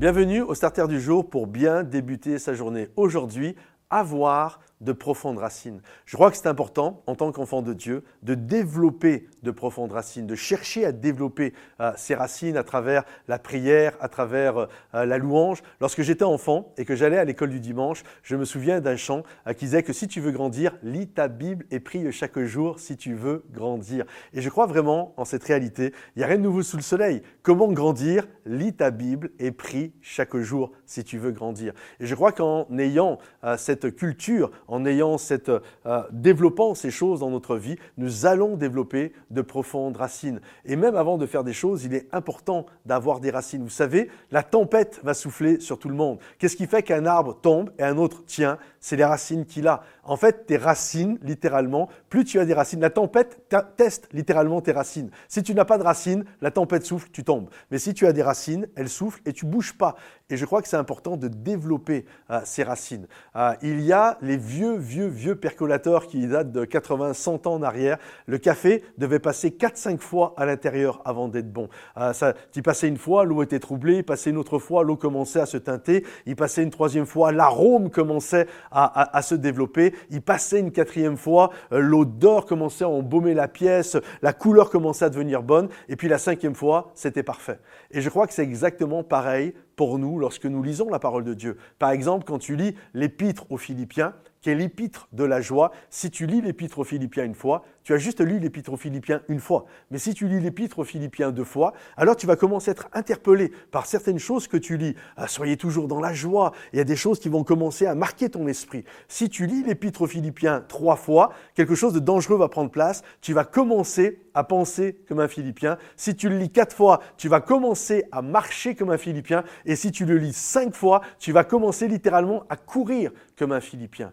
Bienvenue au Starter du jour pour bien débuter sa journée. Aujourd'hui, avoir de profondes racines. Je crois que c'est important, en tant qu'enfant de Dieu, de développer de profondes racines, de chercher à développer euh, ces racines à travers la prière, à travers euh, la louange. Lorsque j'étais enfant et que j'allais à l'école du dimanche, je me souviens d'un chant euh, qui disait que si tu veux grandir, lis ta Bible et prie chaque jour si tu veux grandir. Et je crois vraiment en cette réalité. Il n'y a rien de nouveau sous le soleil. Comment grandir? Lis ta Bible et prie chaque jour si tu veux grandir. Et je crois qu'en ayant cette culture, en ayant cette, euh, développant ces choses dans notre vie, nous allons développer de profondes racines. Et même avant de faire des choses, il est important d'avoir des racines. Vous savez, la tempête va souffler sur tout le monde. Qu'est-ce qui fait qu'un arbre tombe et un autre tient C'est les racines qu'il a. En fait, tes racines, littéralement, plus tu as des racines, la tempête teste littéralement tes racines. Si tu n'as pas de racines, la tempête souffle, tu tombes. Mais si tu as des racines, elles soufflent et tu bouges pas. Et je crois que c'est important de développer euh, ces racines. Euh, il y a les vieux, vieux, vieux percolateurs qui datent de 80, 100 ans en arrière. Le café devait passer 4-5 fois à l'intérieur avant d'être bon. Euh, ça, tu passais une fois, l'eau était troublée, il passait une autre fois, l'eau commençait à se teinter, il passait une troisième fois, l'arôme commençait à, se développer, il passait une quatrième fois, l'odeur commençait à embaumer la pièce, la couleur commençait à devenir bonne, et puis la cinquième fois, c'était parfait. Et je crois que c'est exactement pareil pour nous lorsque nous lisons la parole de Dieu. Par exemple, quand tu lis l'épître aux Philippiens, qui est l'épître de la joie. Si tu lis l'épître aux Philippiens une fois, tu as juste lu l'épître aux Philippiens une fois. Mais si tu lis l'épître aux Philippiens deux fois, alors tu vas commencer à être interpellé par certaines choses que tu lis. Ah, soyez toujours dans la joie. Il y a des choses qui vont commencer à marquer ton esprit. Si tu lis l'épître aux Philippiens trois fois, quelque chose de dangereux va prendre place. Tu vas commencer à penser comme un Philippien. Si tu le lis quatre fois, tu vas commencer à marcher comme un Philippien. Et si tu le lis cinq fois, tu vas commencer littéralement à courir comme un Philippien.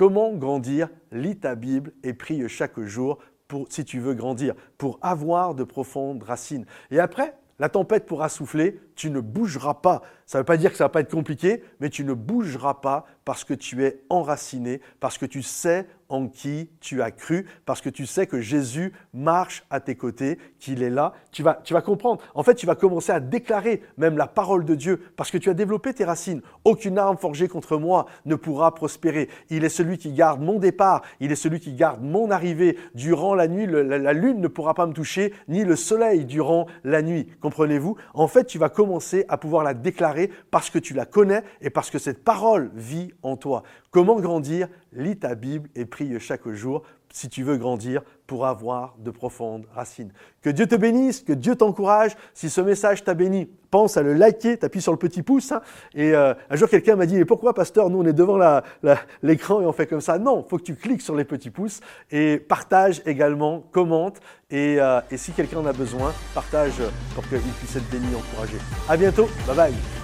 Comment grandir? Lis ta Bible et prie chaque jour pour, si tu veux grandir, pour avoir de profondes racines. Et après, la tempête pourra souffler, tu ne bougeras pas. Ça ne veut pas dire que ça va pas être compliqué, mais tu ne bougeras pas parce que tu es enraciné, parce que tu sais en qui tu as cru, parce que tu sais que Jésus marche à tes côtés, qu'il est là. Tu vas, tu vas comprendre. En fait, tu vas commencer à déclarer même la parole de Dieu, parce que tu as développé tes racines. Aucune arme forgée contre moi ne pourra prospérer. Il est celui qui garde mon départ, il est celui qui garde mon arrivée. Durant la nuit, la, la lune ne pourra pas me toucher, ni le soleil durant la nuit. Comprenez-vous? En fait, tu vas commencer à pouvoir la déclarer parce que tu la connais et parce que cette parole vit en toi. Comment grandir? Lis ta Bible et prie chaque jour si tu veux grandir pour avoir de profondes racines. Que Dieu te bénisse, que Dieu t'encourage. Si ce message t'a béni, pense à le liker, t'appuies sur le petit pouce. Hein. et euh, un jour, quelqu'un m'a dit, mais pourquoi, pasteur, nous, on est devant l'écran et on fait comme ça? Non, il faut que tu cliques sur les petits pouces et partage également, commente. Et, euh, et si quelqu'un en a besoin, partage pour qu'il puisse être béni, encouragé. À bientôt. Bye bye.